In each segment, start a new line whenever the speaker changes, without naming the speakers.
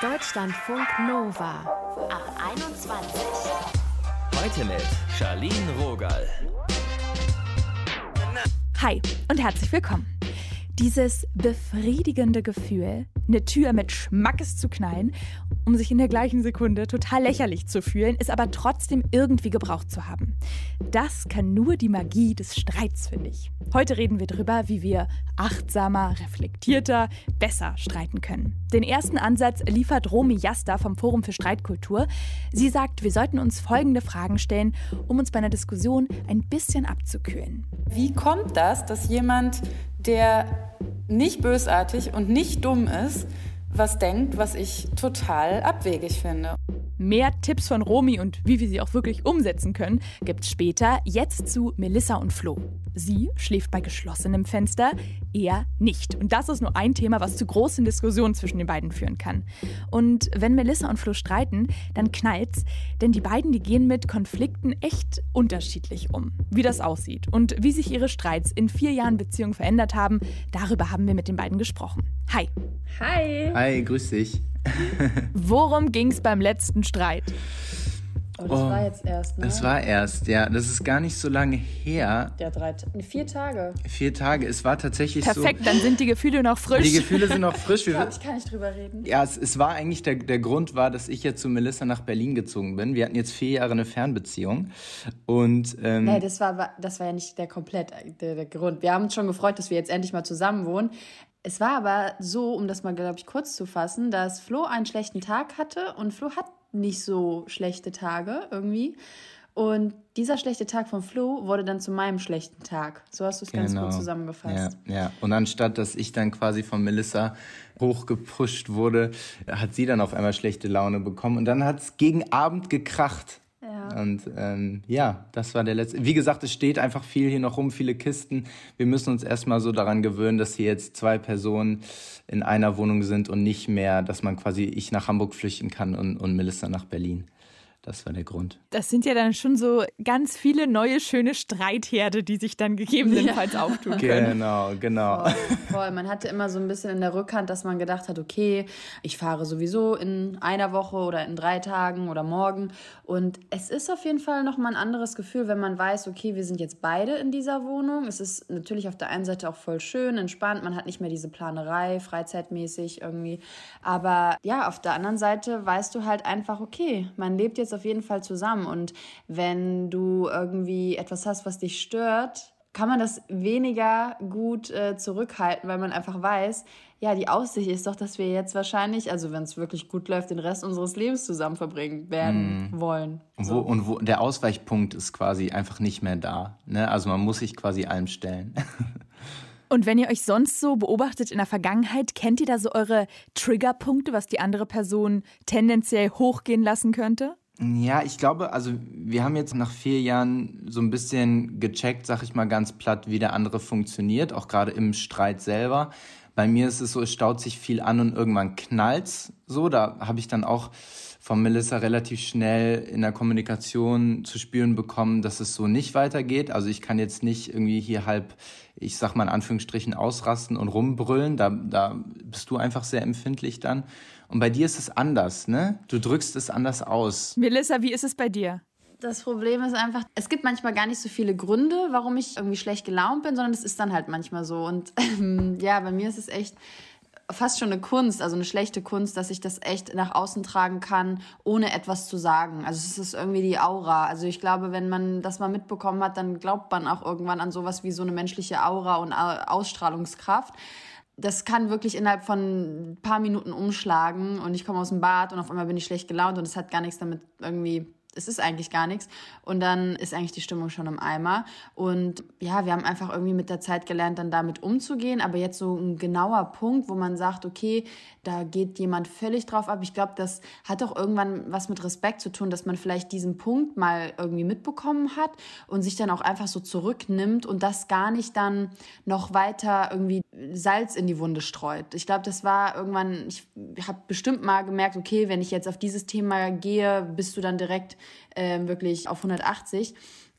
Deutschlandfunk Nova ab 21.
Heute mit Charlene Rogal.
Hi und herzlich willkommen. Dieses befriedigende Gefühl, eine Tür mit Schmackes zu knallen, um sich in der gleichen Sekunde total lächerlich zu fühlen, ist aber trotzdem irgendwie gebraucht zu haben. Das kann nur die Magie des Streits, finde ich. Heute reden wir darüber, wie wir achtsamer, reflektierter, besser streiten können. Den ersten Ansatz liefert Romy Jasta vom Forum für Streitkultur. Sie sagt, wir sollten uns folgende Fragen stellen, um uns bei einer Diskussion ein bisschen abzukühlen.
Wie kommt das, dass jemand, der nicht bösartig und nicht dumm ist, was denkt, was ich total abwegig finde.
Mehr Tipps von Romy und wie wir sie auch wirklich umsetzen können, gibt's später. Jetzt zu Melissa und Flo. Sie schläft bei geschlossenem Fenster, er nicht. Und das ist nur ein Thema, was zu großen Diskussionen zwischen den beiden führen kann. Und wenn Melissa und Flo streiten, dann knallt's, denn die beiden, die gehen mit Konflikten echt unterschiedlich um. Wie das aussieht und wie sich ihre Streits in vier Jahren Beziehung verändert haben, darüber haben wir mit den beiden gesprochen. Hi.
Hi.
Hi, grüß dich.
Worum ging's beim letzten Streit?
Oh, das
Oh,
war jetzt erst, ne?
Das war erst, ja. Das ist gar nicht so lange her.
Ja, drei, vier Tage.
Vier Tage. Es war tatsächlich
Perfekt, dann sind die Gefühle noch
so.
frisch.
Die Gefühle sind noch frisch.
Ich
Wir,
ich kann nicht drüber reden.
ja, es, es war eigentlich der, der Grund war, dass ich jetzt zu Melissa nach Berlin gezogen bin. Wir hatten jetzt vier Jahre eine Fernbeziehung. Und ähm,
Nee, das war, das war ja nicht der komplett der, der Grund. Wir haben uns schon gefreut, dass wir jetzt endlich mal zusammen wohnen. Es war aber so, um das mal, glaube ich, kurz zu fassen, dass Flo einen schlechten Tag hatte und Flo hat nicht so schlechte Tage irgendwie. Und dieser schlechte Tag von Flo wurde dann zu meinem schlechten Tag. So hast du es ganz gut zusammengefasst.
Genau. Ja, ja. Und anstatt, dass ich dann quasi von Melissa hochgepusht wurde, hat sie dann auf einmal schlechte Laune bekommen. Und dann hat es gegen Abend gekracht. Und ähm, ja, das war der letzte. Wie gesagt, es steht einfach viel hier noch rum, viele Kisten. Wir müssen uns erstmal so daran gewöhnen, dass hier jetzt zwei Personen in einer Wohnung sind und nicht mehr, dass man quasi ich nach Hamburg flüchten kann und, und Melissa nach Berlin. Das war der Grund.
Das sind ja dann schon so ganz viele neue, schöne Streitherde, die sich dann gegebenenfalls auftun können.
Genau, genau.
Voll, voll. Man hatte immer so ein bisschen in der Rückhand, dass man gedacht hat, okay, ich fahre sowieso in einer Woche oder in drei Tagen oder morgen. Und es ist auf jeden Fall nochmal ein anderes Gefühl, wenn man weiß, okay, wir sind jetzt beide in dieser Wohnung. Es ist natürlich auf der einen Seite auch voll schön, entspannt. Man hat nicht mehr diese Planerei, freizeitmäßig irgendwie. Aber ja, auf der anderen Seite weißt du halt einfach, okay, man lebt jetzt auf jeden Fall zusammen. Und wenn du irgendwie etwas hast, was dich stört, kann man das weniger gut äh, zurückhalten, weil man einfach weiß, ja, die Aussicht ist doch, dass wir jetzt wahrscheinlich, also wenn es wirklich gut läuft, den Rest unseres Lebens zusammen verbringen werden wollen.
Und, wo, und wo, der Ausweichpunkt ist quasi einfach nicht mehr da. Ne? Also man muss sich quasi allem stellen.
Und wenn ihr euch sonst so beobachtet in der Vergangenheit, kennt ihr da so eure Triggerpunkte, was die andere Person tendenziell hochgehen lassen könnte?
Ja, ich glaube, also wir haben jetzt nach vier Jahren so ein bisschen gecheckt, sag ich mal ganz platt, wie der andere funktioniert, auch gerade im Streit selber. Bei mir ist es so, es staut sich viel an und irgendwann knallt's so. Da habe ich dann auch von Melissa relativ schnell in der Kommunikation zu spüren bekommen, dass es so nicht weitergeht. Also ich kann jetzt nicht irgendwie hier halb, ich sag mal in Anführungsstrichen, ausrasten und rumbrüllen. Da, da bist du einfach sehr empfindlich dann. Und bei dir ist es anders, ne? Du drückst es anders aus.
Melissa, wie ist es bei dir?
Das Problem ist einfach, es gibt manchmal gar nicht so viele Gründe, warum ich irgendwie schlecht gelaunt bin, sondern es ist dann halt manchmal so. Und ähm, ja, bei mir ist es echt fast schon eine Kunst, also eine schlechte Kunst, dass ich das echt nach außen tragen kann, ohne etwas zu sagen. Also es ist irgendwie die Aura. Also ich glaube, wenn man das mal mitbekommen hat, dann glaubt man auch irgendwann an sowas wie so eine menschliche Aura und Ausstrahlungskraft das kann wirklich innerhalb von ein paar Minuten umschlagen und ich komme aus dem Bad und auf einmal bin ich schlecht gelaunt und es hat gar nichts damit irgendwie es ist eigentlich gar nichts. Und dann ist eigentlich die Stimmung schon im Eimer. Und ja, wir haben einfach irgendwie mit der Zeit gelernt, dann damit umzugehen. Aber jetzt so ein genauer Punkt, wo man sagt, okay, da geht jemand völlig drauf ab. Ich glaube, das hat auch irgendwann was mit Respekt zu tun, dass man vielleicht diesen Punkt mal irgendwie mitbekommen hat und sich dann auch einfach so zurücknimmt und das gar nicht dann noch weiter irgendwie Salz in die Wunde streut. Ich glaube, das war irgendwann, ich habe bestimmt mal gemerkt, okay, wenn ich jetzt auf dieses Thema gehe, bist du dann direkt äh, wirklich auf 180.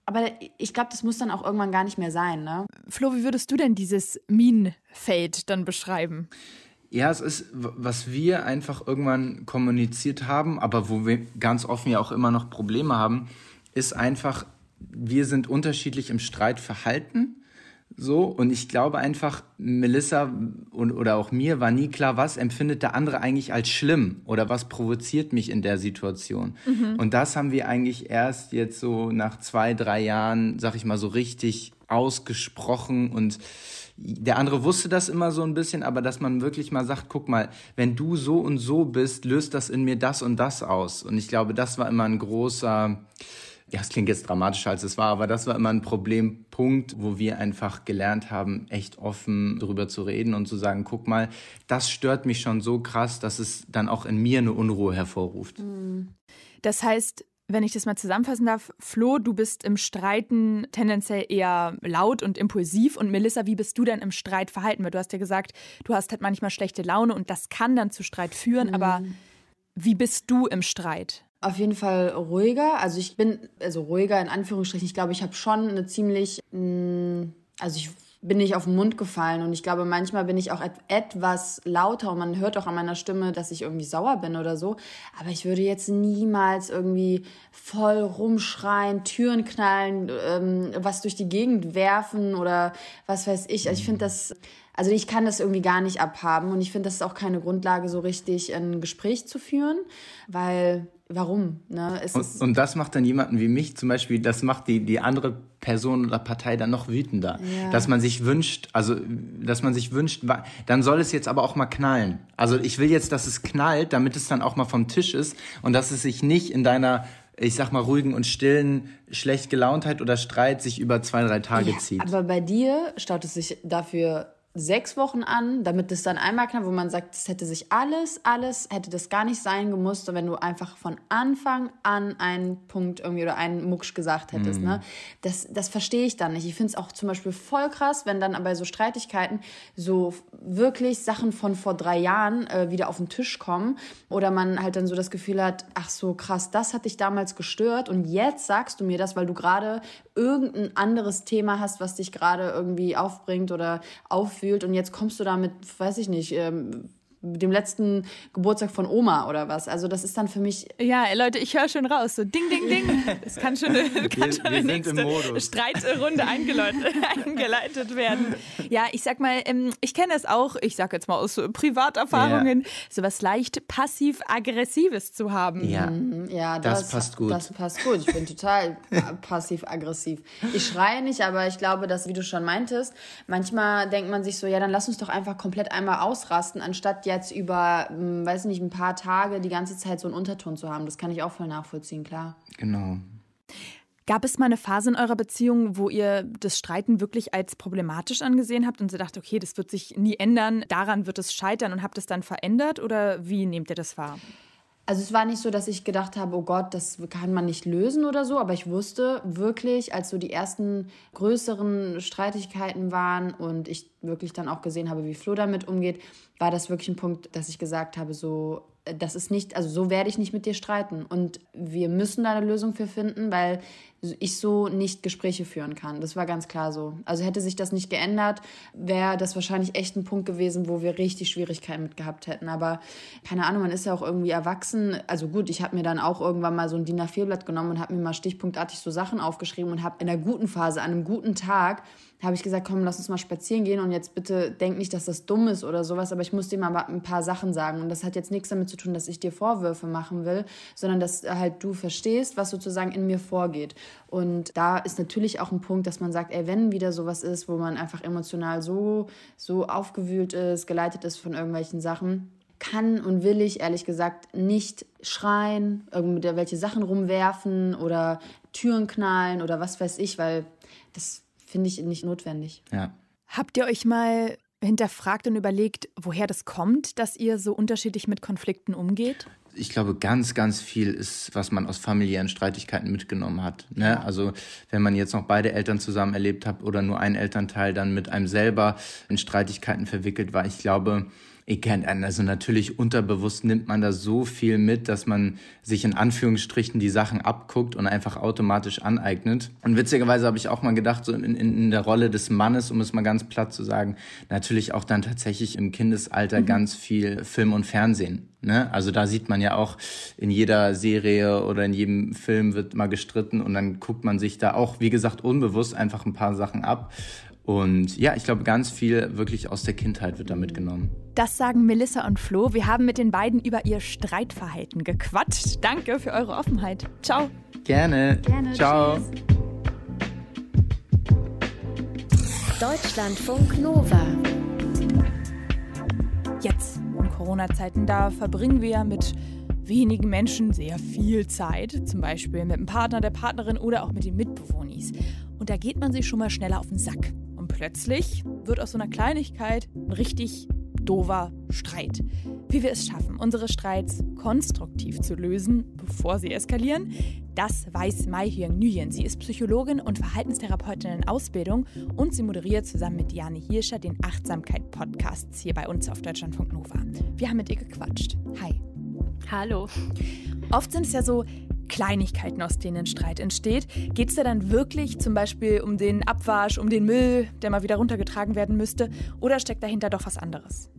Aber ich glaube, das muss dann auch irgendwann gar nicht mehr sein. Ne?
Flo, wie würdest du denn dieses Minenfeld dann beschreiben?
Ja, es ist, was wir einfach irgendwann kommuniziert haben, aber wo wir ganz offen ja auch immer noch Probleme haben, ist einfach, wir sind unterschiedlich im Streit verhalten. So, und ich glaube einfach, Melissa und, oder auch mir war nie klar, was empfindet der andere eigentlich als schlimm oder was provoziert mich in der Situation. Mhm. Und das haben wir eigentlich erst jetzt so nach zwei, drei Jahren, sag ich mal, so richtig ausgesprochen und der andere wusste das immer so ein bisschen, aber dass man wirklich mal sagt, guck mal, wenn du so und so bist, löst das in mir das und das aus. Und ich glaube, das war immer ein großer, ja, es klingt jetzt dramatischer als es war, aber das war immer ein Problempunkt, wo wir einfach gelernt haben, echt offen darüber zu reden und zu sagen, guck mal, das stört mich schon so krass, dass es dann auch in mir eine Unruhe hervorruft.
Das heißt, wenn ich das mal zusammenfassen darf, Flo, du bist im Streiten tendenziell eher laut und impulsiv. Und Melissa, wie bist du denn im Streit verhalten? Weil du hast ja gesagt, du hast halt manchmal schlechte Laune und das kann dann zu Streit führen. Mhm. Aber wie bist du im Streit?
Auf jeden Fall ruhiger. Also ich bin, also ruhiger in Anführungsstrichen. Ich glaube, ich habe schon eine ziemlich, mm, also ich bin nicht auf den Mund gefallen. Und ich glaube, manchmal bin ich auch et etwas lauter und man hört auch an meiner Stimme, dass ich irgendwie sauer bin oder so. Aber ich würde jetzt niemals irgendwie voll rumschreien, Türen knallen, ähm, was durch die Gegend werfen oder was weiß ich. Also ich finde das, also ich kann das irgendwie gar nicht abhaben und ich finde, das ist auch keine Grundlage, so richtig ein Gespräch zu führen, weil warum? Ne?
Und, und, das macht dann jemanden wie mich zum Beispiel, das macht die, die andere Person oder Partei dann noch wütender. Ja. Dass man sich wünscht, also dass man sich wünscht, dann soll es jetzt aber auch mal knallen. Also ich will jetzt, dass es knallt, damit es dann auch mal vom Tisch ist und dass es sich nicht in deiner ich sag mal, ruhigen und stillen schlecht Gelauntheit oder Streit sich über zwei, drei Tage
ja,
zieht.
Aber bei dir staut es sich dafür sechs Wochen an, damit es dann einmal knappt, wo man sagt, das hätte sich alles, alles, hätte das gar nicht sein gemusst, wenn du einfach von Anfang an einen Punkt irgendwie oder einen Mucksch gesagt hättest. Mhm. Ne? Das, das verstehe ich dann nicht. Ich finde es auch zum Beispiel voll krass, wenn dann bei so Streitigkeiten so wirklich Sachen von vor drei Jahren äh, wieder auf den Tisch kommen oder man halt dann so das Gefühl hat, ach so krass, das hat dich damals gestört und jetzt sagst du mir das, weil du gerade irgendein anderes Thema hast, was dich gerade irgendwie aufbringt oder auffühlt und jetzt kommst du damit, weiß ich nicht, ähm, dem letzten Geburtstag von Oma oder was. Also das ist dann für mich.
Ja, Leute, ich höre schon raus. So ding, ding, ding. Es kann schon eine, kann wir, schon eine nächste Streitrunde eingeleitet werden. Ja, ich sag mal, ähm, ich kenne das auch, ich sag jetzt mal aus Privaterfahrungen, ja. so was leicht passiv-aggressives zu haben.
Ja,
mhm, ja das,
das, passt gut.
Das passt gut. Ich bin total passiv-aggressiv. Ich schreie nicht, aber ich glaube, dass, wie du schon meintest, manchmal denkt man sich so, ja, dann lass uns doch einfach komplett einmal ausrasten, anstatt jetzt über, hm, weiß nicht, ein paar Tage die ganze Zeit so einen Unterton zu haben. Das kann ich auch voll nachvollziehen, klar.
Genau.
Gab es mal eine Phase in eurer Beziehung, wo ihr das Streiten wirklich als problematisch angesehen habt und sie dachte, okay, das wird sich nie ändern, daran wird es scheitern und habt es dann verändert oder wie nehmt ihr das wahr?
Also es war nicht so, dass ich gedacht habe, oh Gott, das kann man nicht lösen oder so, aber ich wusste wirklich, als so die ersten größeren Streitigkeiten waren und ich wirklich dann auch gesehen habe, wie Flo damit umgeht, war das wirklich ein Punkt, dass ich gesagt habe, so, das ist nicht, also so werde ich nicht mit dir streiten. Und wir müssen da eine Lösung für finden, weil ich so nicht Gespräche führen kann. Das war ganz klar so. Also hätte sich das nicht geändert, wäre das wahrscheinlich echt ein Punkt gewesen, wo wir richtig Schwierigkeiten mit gehabt hätten. Aber keine Ahnung, man ist ja auch irgendwie erwachsen. Also gut, ich habe mir dann auch irgendwann mal so ein DIN A4-Blatt genommen und habe mir mal stichpunktartig so Sachen aufgeschrieben und habe in der guten Phase, an einem guten Tag, habe ich gesagt, komm, lass uns mal spazieren gehen und jetzt bitte denk nicht, dass das dumm ist oder sowas, aber ich muss dir mal ein paar Sachen sagen. Und das hat jetzt nichts damit zu tun, dass ich dir Vorwürfe machen will, sondern dass halt du verstehst, was sozusagen in mir vorgeht. Und da ist natürlich auch ein Punkt, dass man sagt, ey, wenn wieder sowas ist, wo man einfach emotional so, so aufgewühlt ist, geleitet ist von irgendwelchen Sachen, kann und will ich ehrlich gesagt nicht schreien, irgendwelche Sachen rumwerfen oder Türen knallen oder was weiß ich, weil das finde ich nicht notwendig.
Ja.
Habt ihr euch mal hinterfragt und überlegt, woher das kommt, dass ihr so unterschiedlich mit Konflikten umgeht?
Ich glaube, ganz, ganz viel ist, was man aus familiären Streitigkeiten mitgenommen hat. Ne? Also wenn man jetzt noch beide Eltern zusammen erlebt hat oder nur ein Elternteil dann mit einem selber in Streitigkeiten verwickelt war, ich glaube, Ich kann, also natürlich unterbewusst nimmt man da so viel mit, dass man sich in Anführungsstrichen die Sachen abguckt und einfach automatisch aneignet. Und witzigerweise habe ich auch mal gedacht, so in, in, in der Rolle des Mannes, um es mal ganz platt zu sagen, natürlich auch dann tatsächlich im Kindesalter mhm. ganz viel Film und Fernsehen. Ne? Also da sieht man ja auch in jeder Serie oder in jedem Film wird mal gestritten und dann guckt man sich da auch, wie gesagt, unbewusst einfach ein paar Sachen ab. Und ja, ich glaube, ganz viel wirklich aus der Kindheit wird da mitgenommen.
Das sagen Melissa und Flo. Wir haben mit den beiden über ihr Streitverhalten gequatscht. Danke für eure Offenheit. Ciao.
Gerne.
Gerne.
Ciao.
Tschüss.
Deutschlandfunk Nova.
Jetzt in Corona-Zeiten, da verbringen wir mit wenigen Menschen sehr viel Zeit. Zum Beispiel mit dem Partner, der Partnerin oder auch mit den Mitbewohnern. Und da geht man sich schon mal schneller auf den Sack plötzlich wird aus so einer Kleinigkeit ein richtig doofer Streit. Wie wir es schaffen, unsere Streits konstruktiv zu lösen, bevor sie eskalieren, das weiß Mai Hyung Nguyen. Sie ist Psychologin und Verhaltenstherapeutin in Ausbildung und sie moderiert zusammen mit Diane Hirscher den Achtsamkeit-Podcast hier bei uns auf Deutschlandfunk Nova. Wir haben mit ihr gequatscht. Hi.
Hallo.
Oft sind es ja so Kleinigkeiten, aus denen Streit entsteht. Geht es da dann wirklich zum Beispiel um den Abwasch, um den Müll, der mal wieder runtergetragen werden müsste? Oder steckt dahinter doch was anderes?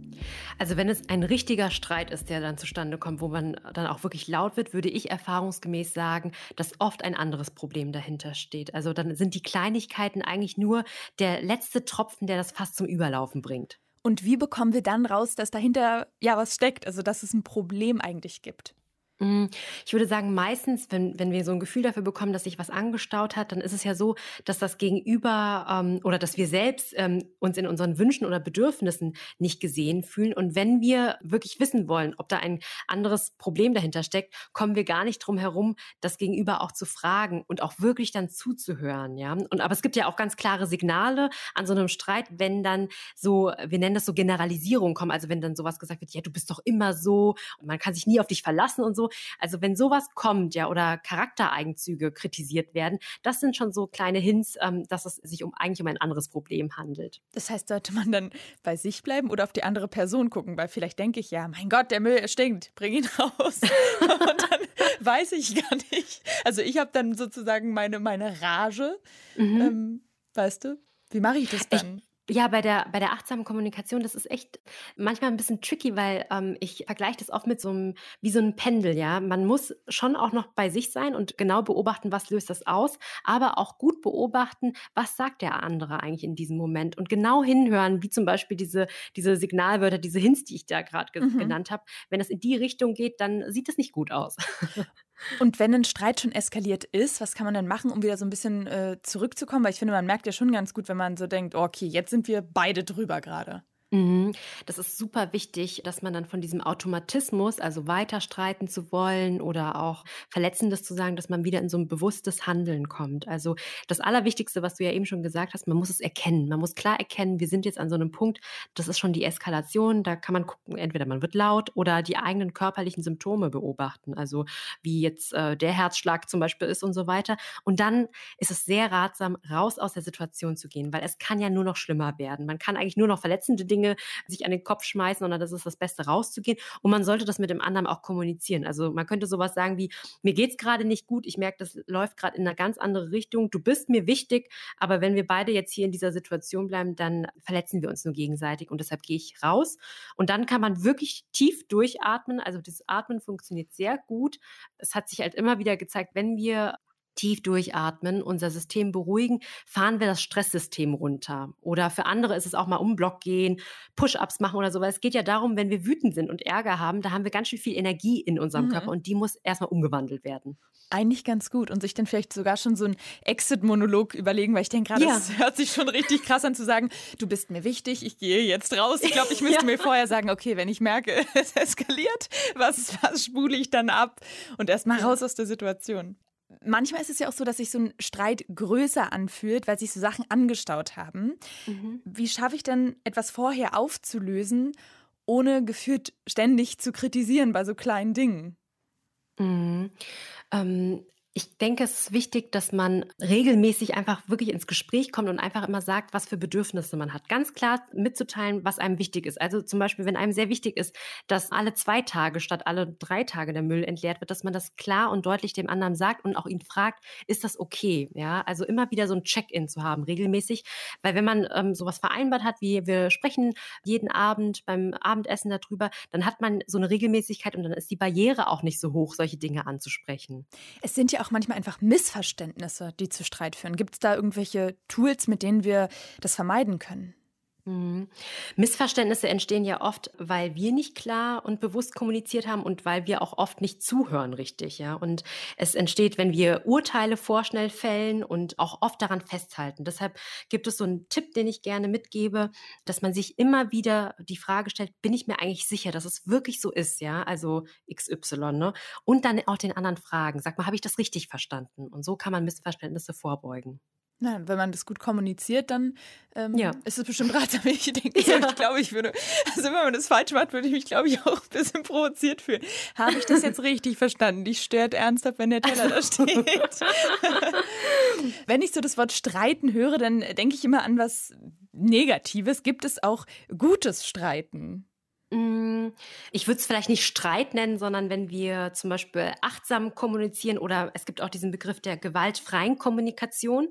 Also wenn es ein richtiger Streit ist, der dann zustande kommt, wo man dann auch wirklich laut wird, würde ich erfahrungsgemäß sagen, dass oft ein anderes Problem dahinter steht. Also dann sind die Kleinigkeiten eigentlich nur der letzte Tropfen, der das fast zum Überlaufen bringt.
Und wie bekommen wir dann raus, dass dahinter ja was steckt, also dass es ein Problem eigentlich gibt?
Mm, ich würde sagen, meistens, wenn, wenn wir so ein Gefühl dafür bekommen, dass sich was angestaut hat, dann ist es ja so, dass das Gegenüber ähm, oder dass wir selbst ähm, uns in unseren Wünschen oder Bedürfnissen nicht gesehen fühlen. Und wenn wir wirklich wissen wollen, ob da ein anderes Problem dahinter steckt, kommen wir gar nicht drum herum, das Gegenüber auch zu fragen und auch wirklich dann zuzuhören. Ja? Und aber es gibt ja auch ganz klare Signale an so einem Streit, wenn dann so, wir nennen das so Generalisierung kommen, also wenn dann sowas gesagt wird, ja, du bist doch immer so und man kann sich nie auf dich verlassen und so also wenn sowas kommt, ja, oder Charaktereigenzüge kritisiert werden, das sind schon so kleine Hints, ähm, dass es sich um eigentlich um ein anderes Problem handelt.
Das heißt, sollte man dann bei sich bleiben oder auf die andere Person gucken, weil vielleicht denke ich ja, mein Gott, der Müll stinkt, bring ihn raus. Und dann weiß ich gar nicht. Also ich habe dann sozusagen meine, meine Rage. Mhm. Ähm, weißt du? Wie mache ich das dann?
Ich ja, bei der, bei der achtsamen Kommunikation, das ist echt manchmal ein bisschen tricky, weil ähm, ich vergleiche das oft mit so einem, wie so einem Pendel, ja. Man muss schon auch noch bei sich sein und genau beobachten, was löst das aus, aber auch gut beobachten, was sagt der andere eigentlich in diesem Moment und genau hinhören, wie zum Beispiel diese, diese Signalwörter, diese Hints, die ich da gerade ge mhm. genannt habe. Wenn das in die Richtung geht, dann sieht das nicht gut aus.
Und wenn ein Streit schon eskaliert ist, was kann man dann machen, um wieder so ein bisschen äh, zurückzukommen? Weil ich finde, man merkt ja schon ganz gut, wenn man so denkt, okay, jetzt sind wir beide drüber gerade.
Mhm. Das ist super wichtig, dass man dann von diesem Automatismus, also weiter streiten zu wollen oder auch Verletzendes zu sagen, dass man wieder in so ein bewusstes Handeln kommt. Also das Allerwichtigste, was du ja eben schon gesagt hast, man muss es erkennen. Man muss klar erkennen, wir sind jetzt an so einem Punkt, das ist schon die Eskalation. Da kann man gucken, entweder man wird laut oder die eigenen körperlichen Symptome beobachten. Also wie jetzt äh, der Herzschlag zum Beispiel ist und so weiter. Und dann ist es sehr ratsam, raus aus der Situation zu gehen, weil es kann ja nur noch schlimmer werden. Man kann eigentlich nur noch verletzende Dinge Dinge sich an den Kopf schmeißen, sondern das ist das Beste rauszugehen. Und man sollte das mit dem anderen auch kommunizieren. Also man könnte sowas sagen wie, mir geht es gerade nicht gut, ich merke, das läuft gerade in eine ganz andere Richtung. Du bist mir wichtig, aber wenn wir beide jetzt hier in dieser Situation bleiben, dann verletzen wir uns nur gegenseitig und deshalb gehe ich raus. Und dann kann man wirklich tief durchatmen. Also das Atmen funktioniert sehr gut. Es hat sich halt immer wieder gezeigt, wenn wir tief durchatmen, unser System beruhigen, fahren wir das Stresssystem runter. Oder für andere ist es auch mal um Block gehen, Push-ups machen oder so. Weil es geht ja darum, wenn wir wütend sind und Ärger haben, da haben wir ganz schön viel Energie in unserem mhm. Körper und die muss erstmal umgewandelt werden.
Eigentlich ganz gut und sich dann vielleicht sogar schon so ein Exit-Monolog überlegen, weil ich denke gerade, ja. es hört sich schon richtig krass an zu sagen, du bist mir wichtig, ich gehe jetzt raus. Ich glaube, ich müsste ja. mir vorher sagen, okay, wenn ich merke, es eskaliert, was, was spule ich dann ab und erstmal raus aus der Situation manchmal ist es ja auch so, dass sich so ein Streit größer anfühlt, weil sich so Sachen angestaut haben. Mhm. Wie schaffe ich denn, etwas vorher aufzulösen, ohne gefühlt ständig zu kritisieren bei so kleinen Dingen?
Mhm. Ähm, Ich denke, es ist wichtig, dass man regelmäßig einfach wirklich ins Gespräch kommt und einfach immer sagt, was für Bedürfnisse man hat. Ganz klar mitzuteilen, was einem wichtig ist. Also zum Beispiel, wenn einem sehr wichtig ist, dass alle zwei Tage statt alle drei Tage der Müll entleert wird, dass man das klar und deutlich dem anderen sagt und auch ihn fragt, ist das okay? Ja, also immer wieder so ein Check-in zu haben, regelmäßig. Weil wenn man ähm, sowas vereinbart hat, wie wir sprechen jeden Abend beim Abendessen darüber, dann hat man so eine Regelmäßigkeit und dann ist die Barriere auch nicht so hoch, solche Dinge anzusprechen.
Es sind auch manchmal einfach Missverständnisse, die zu Streit führen. Gibt es da irgendwelche Tools, mit denen wir das vermeiden können?
Mhm. Missverständnisse entstehen ja oft, weil wir nicht klar und bewusst kommuniziert haben und weil wir auch oft nicht zuhören richtig, ja. Und es entsteht, wenn wir Urteile vorschnell fällen und auch oft daran festhalten. Deshalb gibt es so einen Tipp, den ich gerne mitgebe, dass man sich immer wieder die Frage stellt, bin ich mir eigentlich sicher, dass es wirklich so ist, ja? Also XY, ne? Und dann auch den anderen fragen, sag mal, habe ich das richtig verstanden? Und so kann man Missverständnisse vorbeugen.
Na, wenn man das gut kommuniziert, dann ähm, ja. ist es bestimmt ratsam. Ich denke, ja. ich glaube, ich würde, also wenn man das falsch macht, würde ich mich, glaube ich, auch ein bisschen provoziert fühlen. Habe ich das jetzt richtig verstanden? Dich stört ernsthaft, wenn der Teller da steht. wenn ich so das Wort streiten höre, dann denke ich immer an was Negatives. Gibt es auch gutes Streiten?
Mm, ich würde es vielleicht nicht Streit nennen, sondern wenn wir zum Beispiel achtsam kommunizieren oder es gibt auch diesen Begriff der gewaltfreien Kommunikation,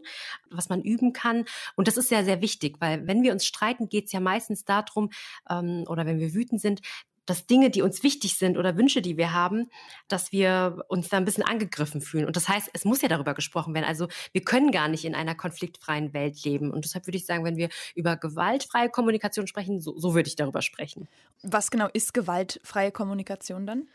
was man üben kann. Und das ist ja sehr wichtig, weil wenn wir uns streiten, geht es ja meistens darum, ähm, oder wenn wir wütend sind, dass Dinge, die uns wichtig sind oder Wünsche, die wir haben, dass wir uns da ein bisschen angegriffen fühlen. Und das heißt, es muss ja darüber gesprochen werden. Also wir können gar nicht in einer konfliktfreien Welt leben. Und deshalb würde ich sagen, wenn wir über gewaltfreie Kommunikation sprechen, so, so würde ich darüber sprechen.
Was genau ist gewaltfreie Kommunikation dann?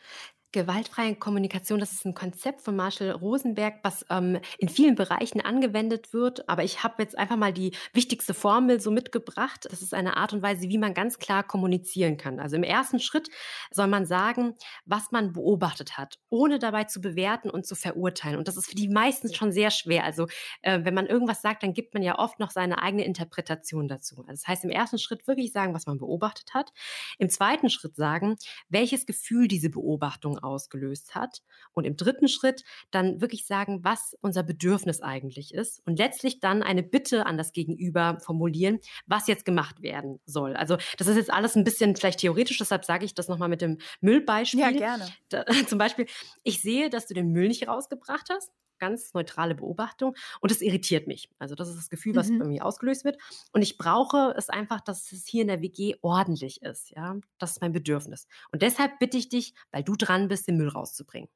Gewaltfreie Kommunikation, das ist ein Konzept von Marshall Rosenberg, was ähm, in vielen Bereichen angewendet wird. Aber ich habe jetzt einfach mal die wichtigste Formel so mitgebracht. Das ist eine Art und Weise, wie man ganz klar kommunizieren kann. Also im ersten Schritt soll man sagen, was man beobachtet hat, ohne dabei zu bewerten und zu verurteilen. Und das ist für die meistens schon sehr schwer. Also äh, wenn man irgendwas sagt, dann gibt man ja oft noch seine eigene Interpretation dazu. Also das heißt, im ersten Schritt wirklich sagen, was man beobachtet hat. Im zweiten Schritt sagen, welches Gefühl diese Beobachtung ausgelöst hat. Und im dritten Schritt dann wirklich sagen, was unser Bedürfnis eigentlich ist. Und letztlich dann eine Bitte an das Gegenüber formulieren, was jetzt gemacht werden soll. Also das ist jetzt alles ein bisschen vielleicht theoretisch, deshalb sage ich das nochmal mit dem Müllbeispiel.
Ja, gerne.
Da, zum Beispiel, ich sehe, dass du den Müll nicht rausgebracht hast ganz neutrale Beobachtung und es irritiert mich. Also das ist das Gefühl, was mhm. irgendwie ausgelöst wird und ich brauche es einfach, dass es hier in der WG ordentlich ist, ja? Das ist mein Bedürfnis. Und deshalb bitte ich dich, weil du dran bist, den Müll rauszubringen.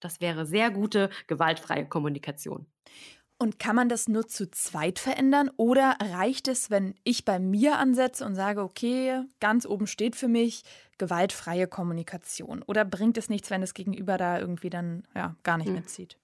Das wäre sehr gute gewaltfreie Kommunikation.
Und kann man das nur zu zweit verändern oder reicht es, wenn ich bei mir ansetze und sage, okay, ganz oben steht für mich gewaltfreie Kommunikation? Oder bringt es nichts, wenn das Gegenüber da irgendwie dann ja, gar nicht hm. mitzieht?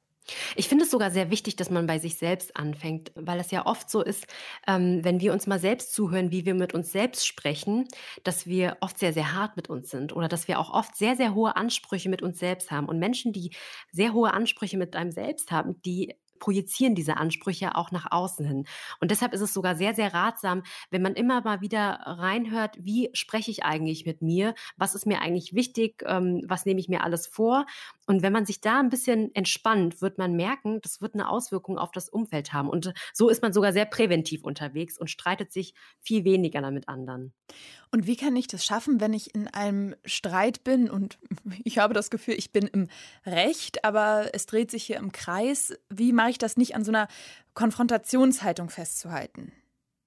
Ich finde es sogar sehr wichtig, dass man bei sich selbst anfängt, weil es ja oft so ist, ähm, wenn wir uns mal selbst zuhören, wie wir mit uns selbst sprechen, dass wir oft sehr, sehr hart mit uns sind oder dass wir auch oft sehr, sehr hohe Ansprüche mit uns selbst haben. Und Menschen, die sehr hohe Ansprüche mit einem selbst haben, die projizieren diese Ansprüche auch nach außen hin. Und deshalb ist es sogar sehr, sehr ratsam, wenn man immer mal wieder reinhört, wie spreche ich eigentlich mit mir, was ist mir eigentlich wichtig, ähm, was nehme ich mir alles vor. Und wenn man sich da ein bisschen entspannt, wird man merken, das wird eine Auswirkung auf das Umfeld haben. Und so ist man sogar sehr präventiv unterwegs und streitet sich viel weniger mit anderen.
Und wie kann ich das schaffen, wenn ich in einem Streit bin und ich habe das Gefühl, ich bin im Recht, aber es dreht sich hier im Kreis? Wie mache ich das nicht an so einer Konfrontationshaltung festzuhalten?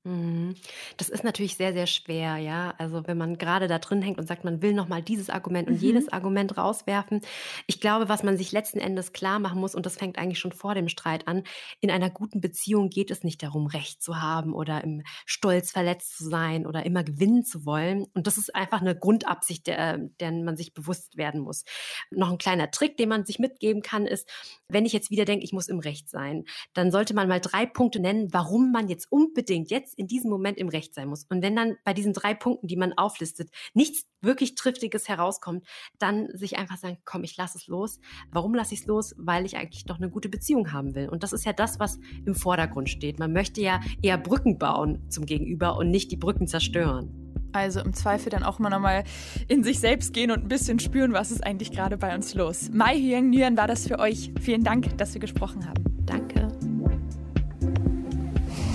Mhm. Das ist natürlich sehr, sehr schwer, ja. Also wenn man gerade da drin hängt und sagt, man will nochmal dieses Argument und mhm. jedes Argument rauswerfen. Ich glaube, was man sich letzten Endes klar machen muss, und das fängt eigentlich schon vor dem Streit an, in einer guten Beziehung geht es nicht darum, Recht zu haben oder im Stolz verletzt zu sein oder immer gewinnen zu wollen. Und das ist einfach eine Grundabsicht, der, der man sich bewusst werden muss. Noch ein kleiner Trick, den man sich mitgeben kann, ist, wenn ich jetzt wieder denke, ich muss im Recht sein, dann sollte man mal drei Punkte nennen, warum man jetzt unbedingt jetzt in diesem Moment im Recht sein muss. Und wenn dann bei diesen drei Punkten, die man auflistet, nichts wirklich Triftiges herauskommt, dann sich einfach sagen, komm, ich lasse es los. Warum lasse ich es los? Weil ich eigentlich doch eine gute Beziehung haben will. Und das ist ja das, was im Vordergrund steht. Man möchte ja eher Brücken bauen zum Gegenüber und nicht die Brücken zerstören.
Also im Zweifel dann auch mal nochmal in sich selbst gehen und ein bisschen spüren, was ist eigentlich gerade bei uns los. Mai Hyung Nguyen war das für euch. Vielen Dank, dass wir gesprochen haben.
Danke.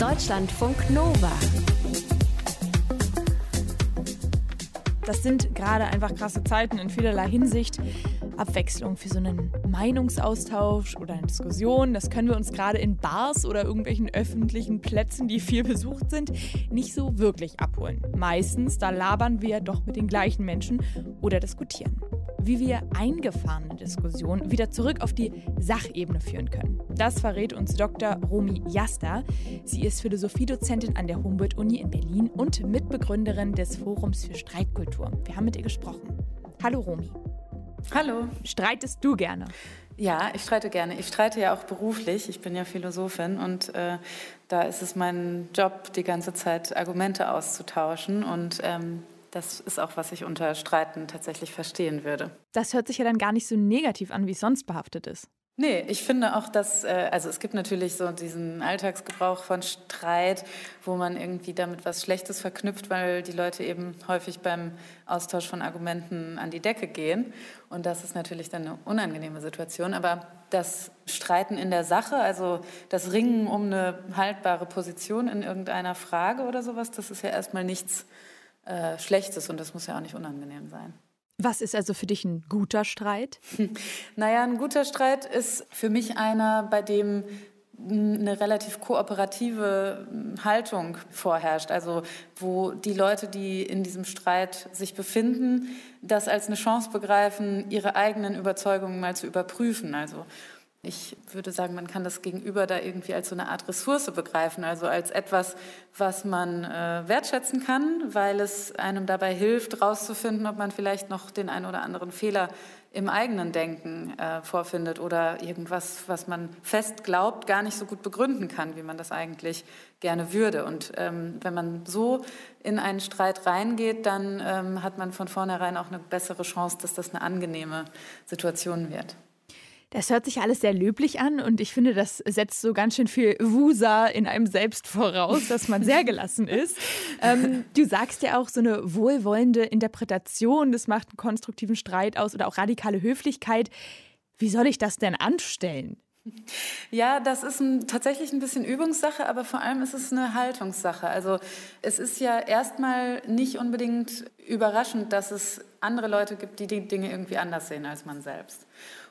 Deutschlandfunk Nova.
Das sind gerade einfach krasse Zeiten in vielerlei Hinsicht. Abwechslung für so einen Meinungsaustausch oder eine Diskussion. Das können wir uns gerade in Bars oder irgendwelchen öffentlichen Plätzen, die viel besucht sind, nicht so wirklich abholen. Meistens, da labern wir doch mit den gleichen Menschen oder diskutieren wie wir eingefahrene Diskussionen wieder zurück auf die Sachebene führen können. Das verrät uns Dr. Romi Jasta. Sie ist Philosophiedozentin an der Humboldt-Uni in Berlin und Mitbegründerin des Forums für Streitkultur. Wir haben mit ihr gesprochen. Hallo Romi.
Hallo.
Streitest du gerne?
Ja, ich streite gerne. Ich streite ja auch beruflich. Ich bin ja Philosophin und äh, da ist es mein Job, die ganze Zeit Argumente auszutauschen. Und ähm, das ist auch, was ich unter Streiten tatsächlich verstehen würde.
Das hört sich ja dann gar nicht so negativ an, wie es sonst behaftet ist.
Nee, ich finde auch, dass, äh, also es gibt natürlich so diesen Alltagsgebrauch von Streit, wo man irgendwie damit was Schlechtes verknüpft, weil die Leute eben häufig beim Austausch von Argumenten an die Decke gehen. Und das ist natürlich dann eine unangenehme Situation. Aber das Streiten in der Sache, also das Ringen um eine haltbare Position in irgendeiner Frage oder sowas, das ist ja erstmal nichts äh, Schlechtes und das muss ja auch nicht unangenehm sein.
Was ist also für dich ein guter Streit?
Naja, ein guter Streit ist für mich einer, bei dem eine relativ kooperative Haltung vorherrscht. Also wo die Leute, die in diesem Streit sich befinden, das als eine Chance begreifen, ihre eigenen Überzeugungen mal zu überprüfen. Also ich würde sagen, man kann das Gegenüber da irgendwie als so eine Art Ressource begreifen, also als etwas, was man äh, wertschätzen kann, weil es einem dabei hilft, herauszufinden, ob man vielleicht noch den einen oder anderen Fehler im eigenen Denken äh, vorfindet oder irgendwas, was man fest glaubt, gar nicht so gut begründen kann, wie man das eigentlich gerne würde. Und ähm, wenn man so in einen Streit reingeht, dann ähm, hat man von vornherein auch eine bessere Chance, dass das eine angenehme Situation wird.
Das hört sich alles sehr löblich an und ich finde, das setzt so ganz schön viel Wusa in einem selbst voraus, dass man sehr gelassen ist. Ähm, du sagst ja auch, so eine wohlwollende Interpretation, das macht einen konstruktiven Streit aus oder auch radikale Höflichkeit. Wie soll ich das denn anstellen?
Ja, das ist ein, tatsächlich ein bisschen Übungssache, aber vor allem ist es eine Haltungssache. Also es ist ja erstmal nicht unbedingt überraschend, dass es andere Leute gibt, die die Dinge irgendwie anders sehen als man selbst.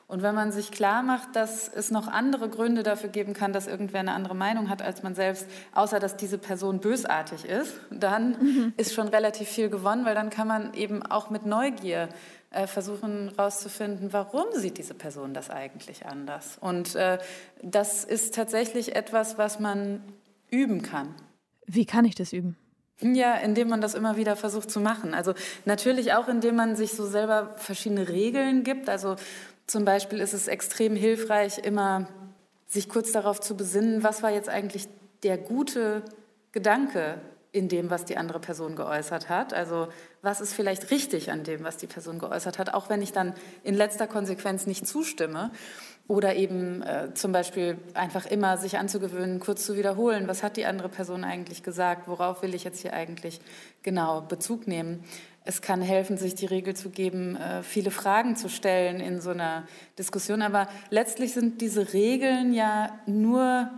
Und wenn man sich klar macht, dass es noch andere Gründe dafür geben kann, dass irgendwer eine andere Meinung hat als man selbst, außer dass diese Person bösartig ist, dann mhm. ist schon relativ viel gewonnen, weil dann kann man eben auch mit Neugier äh, versuchen herauszufinden, warum sieht diese Person das eigentlich anders. Und äh, das ist tatsächlich etwas, was man üben kann.
Wie kann ich das üben?
Ja, indem man das immer wieder versucht zu machen. Also natürlich auch, indem man sich so selber verschiedene Regeln gibt. Also zum Beispiel ist es extrem hilfreich, immer sich kurz darauf zu besinnen, was war jetzt eigentlich der gute Gedanke in dem, was die andere Person geäußert hat. Also was ist vielleicht richtig an dem, was die Person geäußert hat, auch wenn ich dann in letzter Konsequenz nicht zustimme. Oder eben äh, zum Beispiel einfach immer sich anzugewöhnen, kurz zu wiederholen, was hat die andere Person eigentlich gesagt, worauf will ich jetzt hier eigentlich genau Bezug nehmen. Es kann helfen, sich die Regel zu geben, äh, viele Fragen zu stellen in so einer Diskussion. Aber letztlich sind diese Regeln ja nur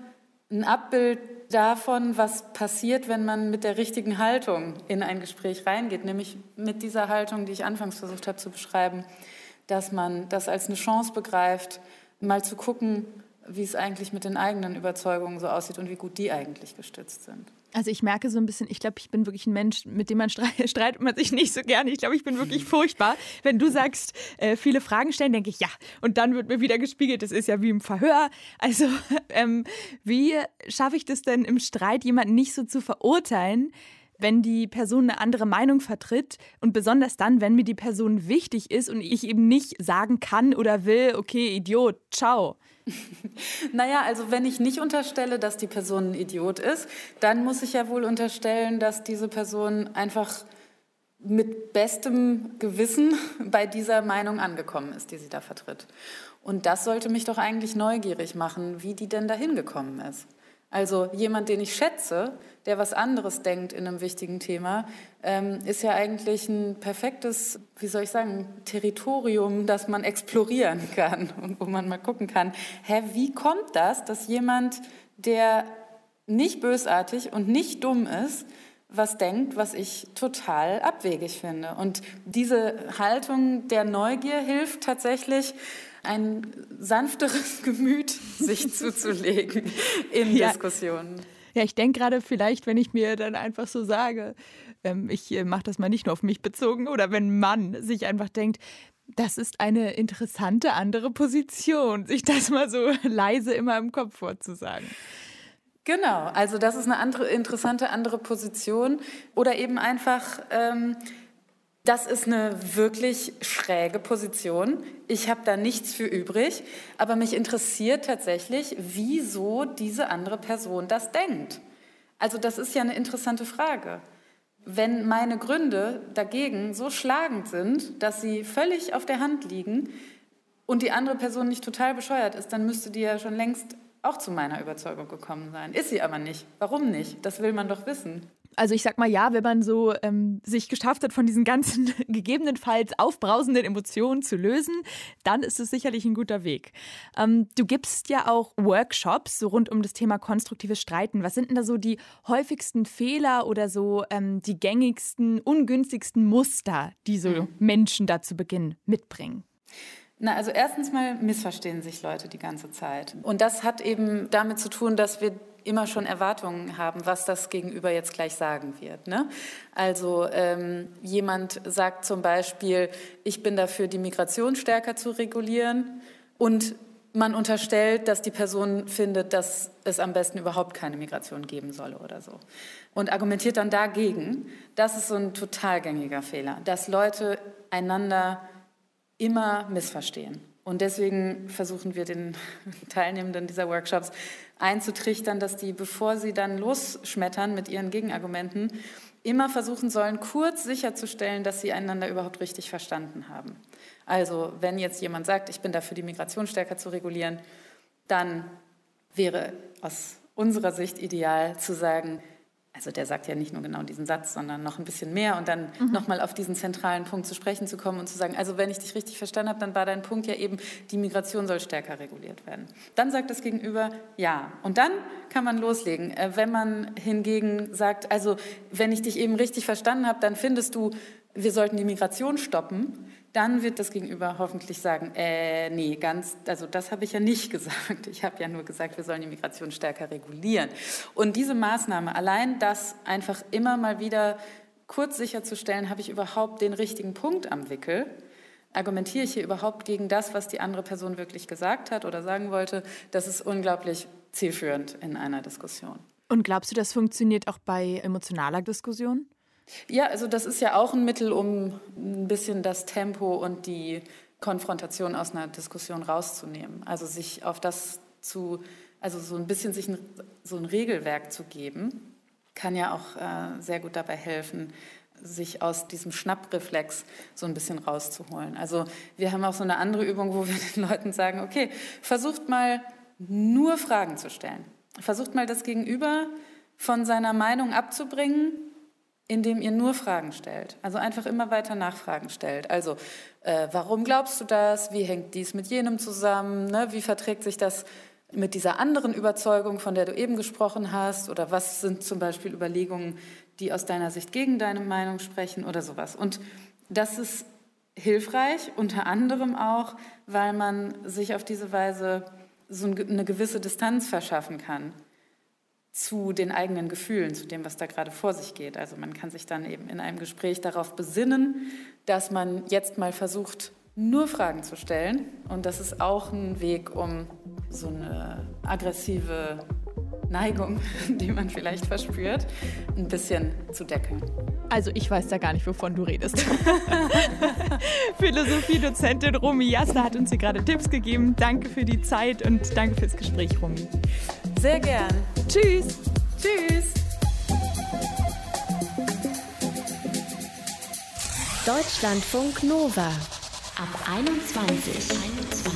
ein Abbild davon, was passiert, wenn man mit der richtigen Haltung in ein Gespräch reingeht, nämlich mit dieser Haltung, die ich anfangs versucht habe zu beschreiben, dass man das als eine Chance begreift, mal zu gucken, wie es eigentlich mit den eigenen Überzeugungen so aussieht und wie gut die eigentlich gestützt sind.
Also ich merke so ein bisschen, ich glaube, ich bin wirklich ein Mensch, mit dem man streitet, streitet man sich nicht so gerne. Ich glaube, ich bin wirklich furchtbar. Wenn du sagst, äh, viele Fragen stellen, denke ich ja. Und dann wird mir wieder gespiegelt, das ist ja wie im Verhör. Also ähm, wie schaffe ich das denn im Streit, jemanden nicht so zu verurteilen, wenn die Person eine andere Meinung vertritt und besonders dann, wenn mir die Person wichtig ist und ich eben nicht sagen kann oder will, okay, Idiot, ciao.
Naja, also wenn ich nicht unterstelle, dass die Person ein Idiot ist, dann muss ich ja wohl unterstellen, dass diese Person einfach mit bestem Gewissen bei dieser Meinung angekommen ist, die sie da vertritt. Und das sollte mich doch eigentlich neugierig machen, wie die denn da hingekommen ist. Also jemand, den ich schätze, der was anderes denkt in einem wichtigen Thema, ähm, ist ja eigentlich ein perfektes, wie soll ich sagen, Territorium, das man explorieren kann und wo man mal gucken kann, hä, wie kommt das, dass jemand, der nicht bösartig und nicht dumm ist, was denkt, was ich total abwegig finde. Und diese Haltung der Neugier hilft tatsächlich, ein sanfteres Gemüt sich zuzulegen in ja. Diskussionen.
Ja, ich denke gerade vielleicht, wenn ich mir dann einfach so sage, ähm, ich äh, mache das mal nicht nur auf mich bezogen, oder wenn ein Mann sich einfach denkt, das ist eine interessante andere Position, sich das mal so leise immer im Kopf vorzusagen.
Genau, also das ist eine andere interessante andere Position oder eben einfach, ähm, das ist eine wirklich schräge Position. Ich habe da nichts für übrig, aber mich interessiert tatsächlich, wieso diese andere Person das denkt. Also das ist ja eine interessante Frage. Wenn meine Gründe dagegen so schlagend sind, dass sie völlig auf der Hand liegen und die andere Person nicht total bescheuert ist, dann müsste die ja schon längst auch zu meiner Überzeugung gekommen sein. Ist sie aber nicht. Warum nicht? Das will man doch wissen.
Also ich sag mal ja, wenn man so ähm, sich geschafft hat, von diesen ganzen gegebenenfalls aufbrausenden Emotionen zu lösen, dann ist es sicherlich ein guter Weg. Ähm, du gibst ja auch Workshops so rund um das Thema konstruktives Streiten. Was sind denn da so die häufigsten Fehler oder so ähm, die gängigsten, ungünstigsten Muster, die so mhm. Menschen da zu Beginn mitbringen?
Na, also erstens mal missverstehen sich Leute die ganze Zeit. Und das hat eben damit zu tun, dass wir immer schon Erwartungen haben, was das Gegenüber jetzt gleich sagen wird. Ne? Also ähm, jemand sagt zum Beispiel, ich bin dafür, die Migration stärker zu regulieren und man unterstellt, dass die Person findet, dass es am besten überhaupt keine Migration geben solle oder so. Und argumentiert dann dagegen. Das ist so ein total gängiger Fehler, dass Leute einander immer missverstehen. Und deswegen versuchen wir den Teilnehmenden dieser Workshops einzutrichtern, dass die, bevor sie dann losschmettern mit ihren Gegenargumenten, immer versuchen sollen, kurz sicherzustellen, dass sie einander überhaupt richtig verstanden haben. Also wenn jetzt jemand sagt, ich bin dafür, die Migration stärker zu regulieren, dann wäre aus unserer Sicht ideal zu sagen, also der sagt ja nicht nur genau diesen Satz, sondern noch ein bisschen mehr und dann mhm. nochmal auf diesen zentralen Punkt zu sprechen zu kommen und zu sagen, also wenn ich dich richtig verstanden habe, dann war dein Punkt ja eben, die Migration soll stärker reguliert werden. Dann sagt das Gegenüber ja. Und dann kann man loslegen. Äh, wenn man hingegen sagt, also wenn ich dich eben richtig verstanden habe, dann findest du, wir sollten die Migration stoppen, dann wird das Gegenüber hoffentlich sagen, äh, nee, ganz, also das habe ich ja nicht gesagt. Ich habe ja nur gesagt, wir sollen die Migration stärker regulieren. Und diese Maßnahme, allein das einfach immer mal wieder kurz sicherzustellen, habe ich überhaupt den richtigen Punkt am Wickel? Argumentiere ich hier überhaupt gegen das, was die andere Person wirklich gesagt hat oder sagen wollte? Das ist unglaublich zielführend in einer Diskussion.
Und glaubst du, das funktioniert auch bei emotionaler Diskussion?
Ja, also das ist ja auch ein Mittel, um ein bisschen das Tempo und die Konfrontation aus einer Diskussion rauszunehmen. Also sich auf das zu, also so ein bisschen sich ein, so ein Regelwerk zu geben, kann ja auch äh, sehr gut dabei helfen, sich aus diesem Schnappreflex so ein bisschen rauszuholen. Also wir haben auch so eine andere Übung, wo wir den Leuten sagen, okay, versucht mal nur Fragen zu stellen. Versucht mal das Gegenüber von seiner Meinung abzubringen indem ihr nur Fragen stellt. Also einfach immer weiter Nachfragen stellt. Also, äh, warum glaubst du das? Wie hängt dies mit jenem zusammen? Ne? Wie verträgt sich das mit dieser anderen Überzeugung, von der du eben gesprochen hast? Oder was sind zum Beispiel Überlegungen, die aus deiner Sicht gegen deine Meinung sprechen oder sowas? Und das ist hilfreich, unter anderem auch, weil man sich auf diese Weise so eine gewisse Distanz verschaffen kann zu den eigenen Gefühlen, zu dem, was da gerade vor sich geht. Also man kann sich dann eben in einem Gespräch darauf besinnen, dass man jetzt mal versucht, nur Fragen zu stellen. Und das ist auch ein Weg, um so eine aggressive Neigung, die man vielleicht verspürt, ein bisschen zu deckeln.
Also ich weiß da gar nicht, wovon du redest. Philosophie-Dozentin Romy Jasna hat uns hier gerade Tipps gegeben. Danke für die Zeit und danke fürs Gespräch, Romy.
Sehr gern.
Tschüss.
Tschüss.
Deutschlandfunk Nova ab 21. 21.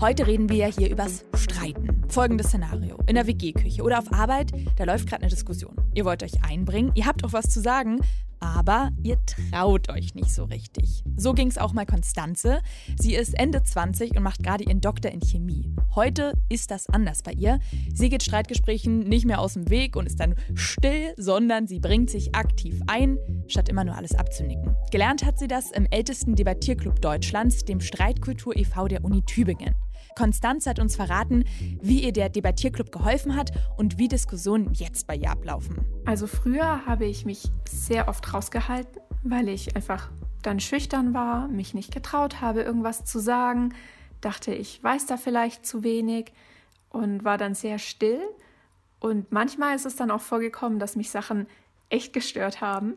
Heute reden wir ja hier übers streiten. Folgendes Szenario. In der WG-Küche oder auf Arbeit, da läuft gerade eine Diskussion. Ihr wollt euch einbringen, ihr habt auch was zu sagen, aber ihr traut euch nicht so richtig. So ging es auch mal Konstanze. Sie ist Ende 20 und macht gerade ihren Doktor in Chemie. Heute ist das anders bei ihr. Sie geht Streitgesprächen nicht mehr aus dem Weg und ist dann still, sondern sie bringt sich aktiv ein, statt immer nur alles abzunicken. Gelernt hat sie das im ältesten Debattierclub Deutschlands, dem Streitkultur e.V. der Uni Tübingen. Konstanz hat uns verraten, wie ihr der Debattierclub geholfen hat und wie Diskussionen jetzt bei ihr ablaufen.
Also früher habe ich mich sehr oft rausgehalten, weil ich einfach dann schüchtern war, mich nicht getraut habe, irgendwas zu sagen, dachte, ich weiß da vielleicht zu wenig und war dann sehr still. Und manchmal ist es dann auch vorgekommen, dass mich Sachen echt gestört haben.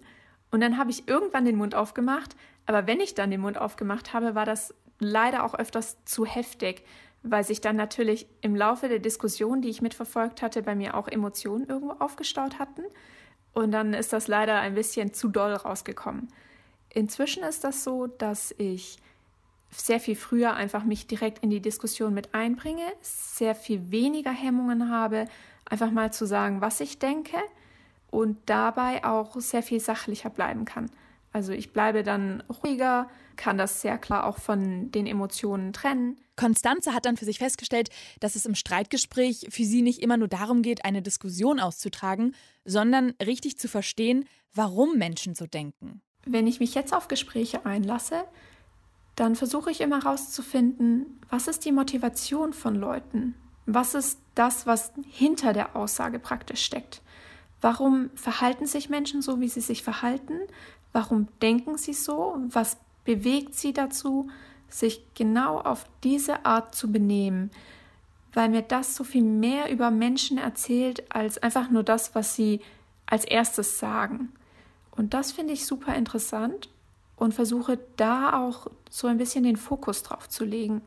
Und dann habe ich irgendwann den Mund aufgemacht. Aber wenn ich dann den Mund aufgemacht habe, war das leider auch öfters zu heftig, weil sich dann natürlich im Laufe der Diskussion, die ich mitverfolgt hatte, bei mir auch Emotionen irgendwo aufgestaut hatten. Und dann ist das leider ein bisschen zu doll rausgekommen. Inzwischen ist das so, dass ich sehr viel früher einfach mich direkt in die Diskussion mit einbringe, sehr viel weniger Hemmungen habe, einfach mal zu sagen, was ich denke und dabei auch sehr viel sachlicher bleiben kann. Also ich bleibe dann ruhiger, kann das sehr klar auch von den Emotionen trennen.
Konstanze hat dann für sich festgestellt, dass es im Streitgespräch für sie nicht immer nur darum geht, eine Diskussion auszutragen, sondern richtig zu verstehen, warum Menschen so denken.
Wenn ich mich jetzt auf Gespräche einlasse, dann versuche ich immer herauszufinden, was ist die Motivation von Leuten? Was ist das, was hinter der Aussage praktisch steckt? Warum verhalten sich Menschen so, wie sie sich verhalten? Warum denken sie so? Was bewegt sie dazu, sich genau auf diese Art zu benehmen? Weil mir das so viel mehr über Menschen erzählt, als einfach nur das, was sie als erstes sagen. Und das finde ich super interessant und versuche da auch so ein bisschen den Fokus drauf zu legen,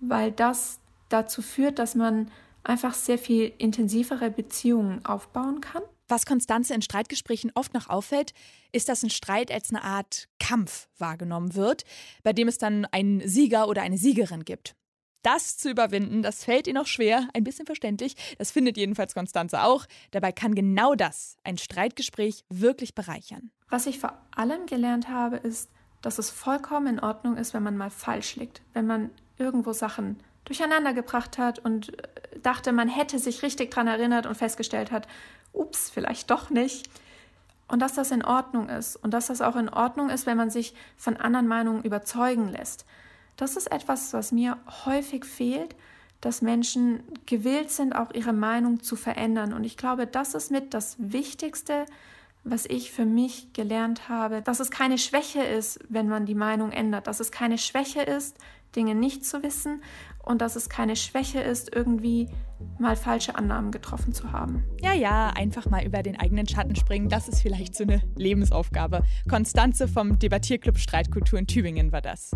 weil das dazu führt, dass man einfach sehr viel intensivere Beziehungen aufbauen kann.
Was Konstanze in Streitgesprächen oft noch auffällt, ist, dass ein Streit als eine Art Kampf wahrgenommen wird, bei dem es dann einen Sieger oder eine Siegerin gibt. Das zu überwinden, das fällt ihr noch schwer, ein bisschen verständlich. Das findet jedenfalls Konstanze auch. Dabei kann genau das ein Streitgespräch wirklich bereichern.
Was ich vor allem gelernt habe, ist, dass es vollkommen in Ordnung ist, wenn man mal falsch liegt, wenn man irgendwo Sachen durcheinander gebracht hat und äh, dachte, man hätte sich richtig daran erinnert und festgestellt hat, ups, vielleicht doch nicht. Und dass das in Ordnung ist und dass das auch in Ordnung ist, wenn man sich von anderen Meinungen überzeugen lässt. Das ist etwas, was mir häufig fehlt, dass Menschen gewillt sind, auch ihre Meinung zu verändern. Und ich glaube, das ist mit das Wichtigste, was ich für mich gelernt habe, dass es keine Schwäche ist, wenn man die Meinung ändert, dass es keine Schwäche ist, Dinge nicht zu wissen und dass es keine Schwäche ist, irgendwie mal falsche Annahmen getroffen zu haben.
Ja, ja, einfach mal über den eigenen Schatten springen, das ist vielleicht so eine Lebensaufgabe. Konstanze vom Debattierclub Streitkultur in Tübingen war das.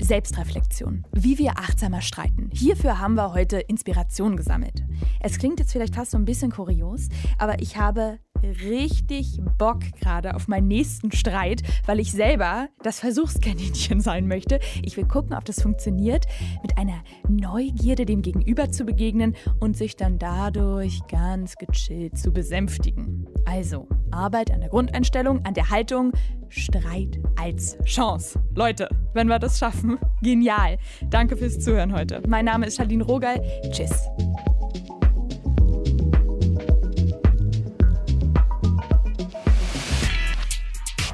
Selbstreflexion. Wie wir achtsamer streiten. Hierfür haben wir heute Inspiration gesammelt. Es klingt jetzt vielleicht fast so ein bisschen kurios, aber ich habe richtig Bock gerade auf meinen nächsten Streit, weil ich selber das Versuchskaninchen sein möchte. Ich will gucken, ob das funktioniert, mit einer Neugierde dem Gegenüber zu begegnen und sich dann dadurch ganz gechillt zu besänftigen. Also, Arbeit an der Grundeinstellung, an der Haltung, Streit als Chance. Leute, wenn wir das schaffen, genial. Danke fürs Zuhören heute. Mein Name ist Charlene Rogal. Tschüss.